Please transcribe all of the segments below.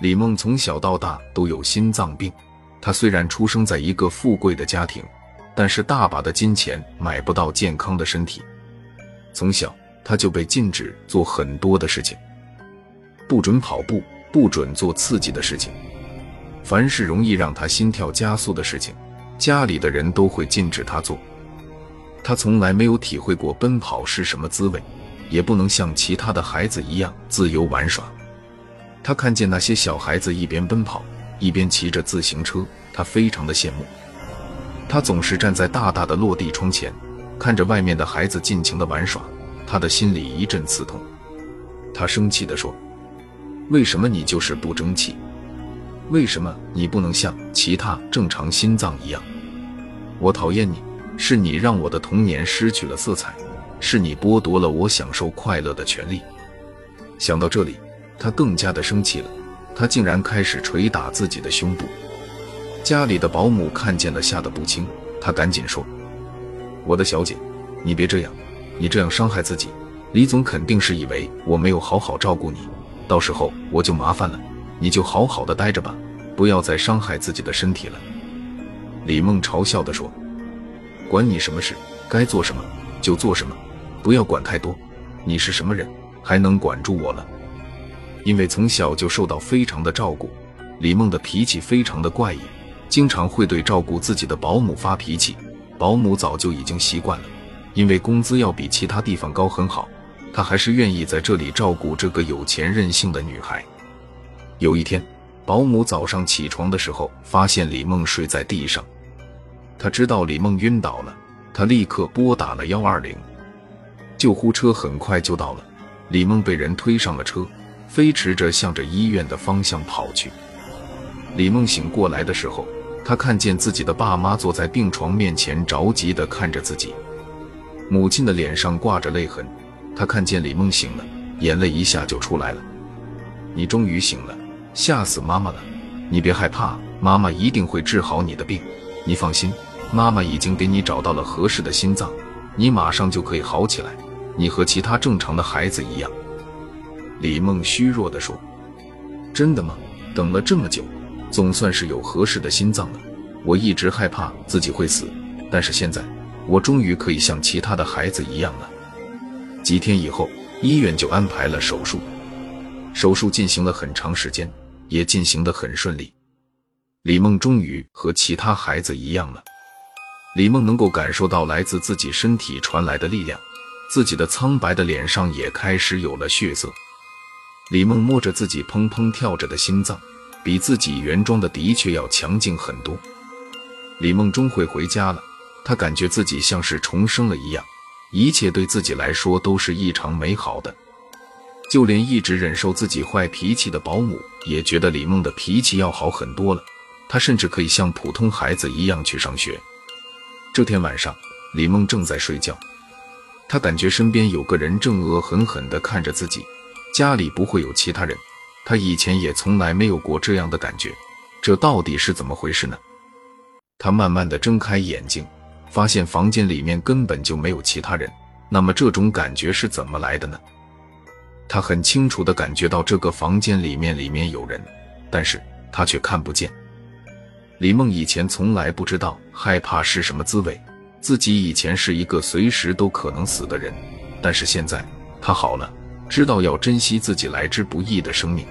李梦从小到大都有心脏病，她虽然出生在一个富贵的家庭，但是大把的金钱买不到健康的身体。从小，她就被禁止做很多的事情，不准跑步，不准做刺激的事情，凡是容易让她心跳加速的事情，家里的人都会禁止她做。她从来没有体会过奔跑是什么滋味，也不能像其他的孩子一样自由玩耍。他看见那些小孩子一边奔跑一边骑着自行车，他非常的羡慕。他总是站在大大的落地窗前，看着外面的孩子尽情的玩耍，他的心里一阵刺痛。他生气地说：“为什么你就是不争气？为什么你不能像其他正常心脏一样？我讨厌你，是你让我的童年失去了色彩，是你剥夺了我享受快乐的权利。”想到这里。他更加的生气了，他竟然开始捶打自己的胸部。家里的保姆看见了，吓得不轻。他赶紧说：“我的小姐，你别这样，你这样伤害自己。李总肯定是以为我没有好好照顾你，到时候我就麻烦了。你就好好的待着吧，不要再伤害自己的身体了。”李梦嘲笑地说：“管你什么事，该做什么就做什么，不要管太多。你是什么人，还能管住我了？”因为从小就受到非常的照顾，李梦的脾气非常的怪异，经常会对照顾自己的保姆发脾气。保姆早就已经习惯了，因为工资要比其他地方高很好，她还是愿意在这里照顾这个有钱任性的女孩。有一天，保姆早上起床的时候，发现李梦睡在地上，她知道李梦晕倒了，她立刻拨打了幺二零，救护车很快就到了，李梦被人推上了车。飞驰着向着医院的方向跑去。李梦醒过来的时候，他看见自己的爸妈坐在病床面前，着急地看着自己。母亲的脸上挂着泪痕。她看见李梦醒了，眼泪一下就出来了。你终于醒了，吓死妈妈了！你别害怕，妈妈一定会治好你的病。你放心，妈妈已经给你找到了合适的心脏，你马上就可以好起来。你和其他正常的孩子一样。李梦虚弱地说：“真的吗？等了这么久，总算是有合适的心脏了。我一直害怕自己会死，但是现在，我终于可以像其他的孩子一样了。”几天以后，医院就安排了手术。手术进行了很长时间，也进行得很顺利。李梦终于和其他孩子一样了。李梦能够感受到来自自己身体传来的力量，自己的苍白的脸上也开始有了血色。李梦摸着自己砰砰跳着的心脏，比自己原装的的确要强劲很多。李梦终会回家了，她感觉自己像是重生了一样，一切对自己来说都是异常美好的。就连一直忍受自己坏脾气的保姆也觉得李梦的脾气要好很多了，她甚至可以像普通孩子一样去上学。这天晚上，李梦正在睡觉，她感觉身边有个人正恶狠狠地看着自己。家里不会有其他人，他以前也从来没有过这样的感觉，这到底是怎么回事呢？他慢慢的睁开眼睛，发现房间里面根本就没有其他人，那么这种感觉是怎么来的呢？他很清楚的感觉到这个房间里面里面有人，但是他却看不见。李梦以前从来不知道害怕是什么滋味，自己以前是一个随时都可能死的人，但是现在他好了。知道要珍惜自己来之不易的生命。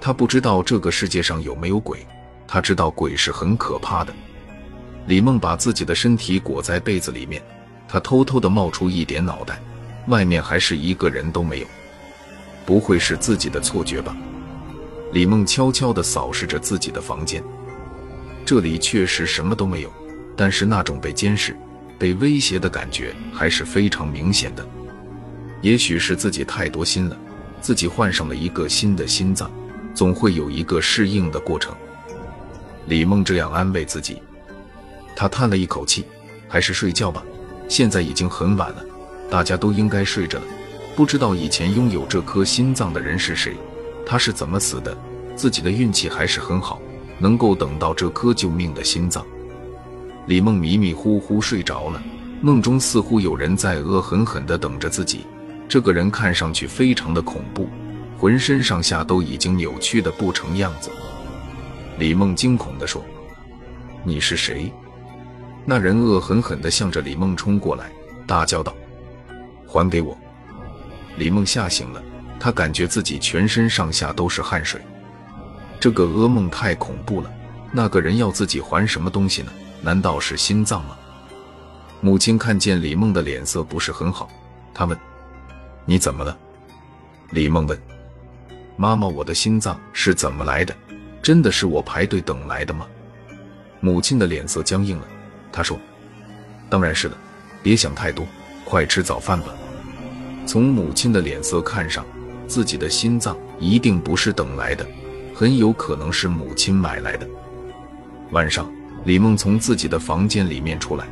他不知道这个世界上有没有鬼，他知道鬼是很可怕的。李梦把自己的身体裹在被子里面，他偷偷的冒出一点脑袋，外面还是一个人都没有。不会是自己的错觉吧？李梦悄悄地扫视着自己的房间，这里确实什么都没有，但是那种被监视、被威胁的感觉还是非常明显的。也许是自己太多心了，自己换上了一个新的心脏，总会有一个适应的过程。李梦这样安慰自己，他叹了一口气，还是睡觉吧。现在已经很晚了，大家都应该睡着了。不知道以前拥有这颗心脏的人是谁，他是怎么死的？自己的运气还是很好，能够等到这颗救命的心脏。李梦迷迷糊糊睡着了，梦中似乎有人在恶狠狠地等着自己。这个人看上去非常的恐怖，浑身上下都已经扭曲的不成样子。李梦惊恐地说：“你是谁？”那人恶狠狠地向着李梦冲过来，大叫道：“还给我！”李梦吓醒了，他感觉自己全身上下都是汗水。这个噩梦太恐怖了，那个人要自己还什么东西呢？难道是心脏吗？母亲看见李梦的脸色不是很好，她问：“你怎么了？”李梦问：“妈妈，我的心脏是怎么来的？真的是我排队等来的吗？”母亲的脸色僵硬了，她说：“当然是了，别想太多，快吃早饭吧。”从母亲的脸色看上，自己的心脏一定不是等来的，很有可能是母亲买来的。晚上，李梦从自己的房间里面出来。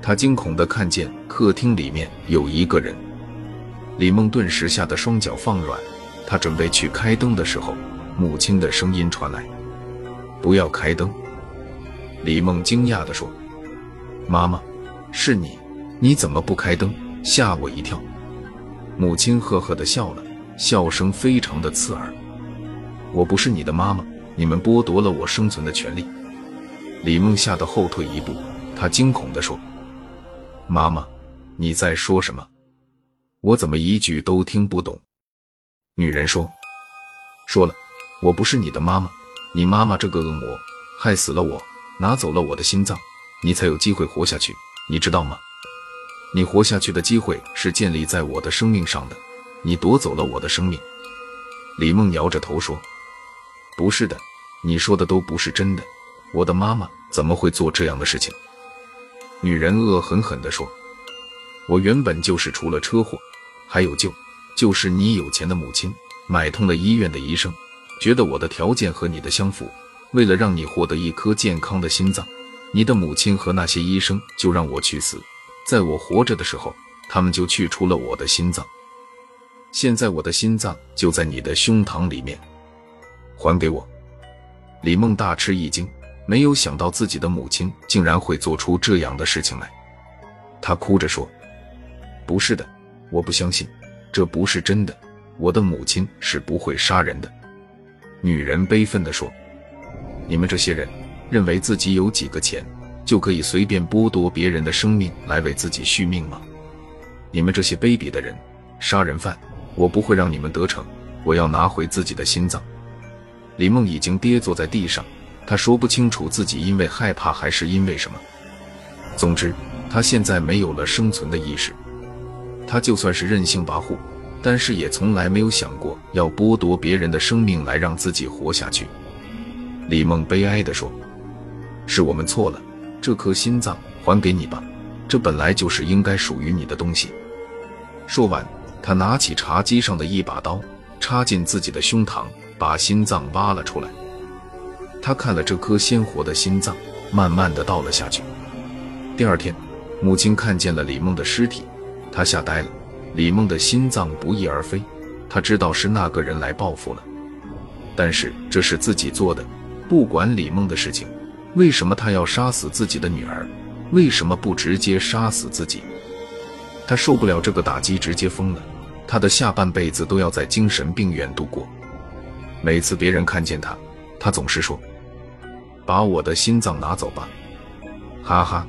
她惊恐地看见客厅里面有一个人，李梦顿时吓得双脚放软。他准备去开灯的时候，母亲的声音传来：“不要开灯。”李梦惊讶地说：“妈妈，是你？你怎么不开灯？吓我一跳！”母亲呵呵地笑了，笑声非常的刺耳：“我不是你的妈妈，你们剥夺了我生存的权利。”李梦吓得后退一步，他惊恐地说。妈妈，你在说什么？我怎么一句都听不懂？女人说：“说了，我不是你的妈妈，你妈妈这个恶魔害死了我，拿走了我的心脏，你才有机会活下去，你知道吗？你活下去的机会是建立在我的生命上的，你夺走了我的生命。”李梦摇着头说：“不是的，你说的都不是真的，我的妈妈怎么会做这样的事情？”女人恶狠狠地说：“我原本就是出了车祸，还有救，就是你有钱的母亲买通了医院的医生，觉得我的条件和你的相符，为了让你获得一颗健康的心脏，你的母亲和那些医生就让我去死。在我活着的时候，他们就去除了我的心脏。现在我的心脏就在你的胸膛里面，还给我！”李梦大吃一惊。没有想到自己的母亲竟然会做出这样的事情来，他哭着说：“不是的，我不相信，这不是真的。我的母亲是不会杀人的。”女人悲愤地说：“你们这些人认为自己有几个钱就可以随便剥夺别人的生命来为自己续命吗？你们这些卑鄙的人，杀人犯！我不会让你们得逞！我要拿回自己的心脏！”李梦已经跌坐在地上。她说不清楚自己因为害怕还是因为什么。总之，她现在没有了生存的意识。他就算是任性跋扈，但是也从来没有想过要剥夺别人的生命来让自己活下去。李梦悲哀地说：“是我们错了，这颗心脏还给你吧，这本来就是应该属于你的东西。”说完，他拿起茶几上的一把刀，插进自己的胸膛，把心脏挖了出来。他看了这颗鲜活的心脏，慢慢的倒了下去。第二天，母亲看见了李梦的尸体，他吓呆了。李梦的心脏不翼而飞，他知道是那个人来报复了。但是这是自己做的，不管李梦的事情，为什么他要杀死自己的女儿？为什么不直接杀死自己？他受不了这个打击，直接疯了。他的下半辈子都要在精神病院度过。每次别人看见他，他总是说。把我的心脏拿走吧，哈哈。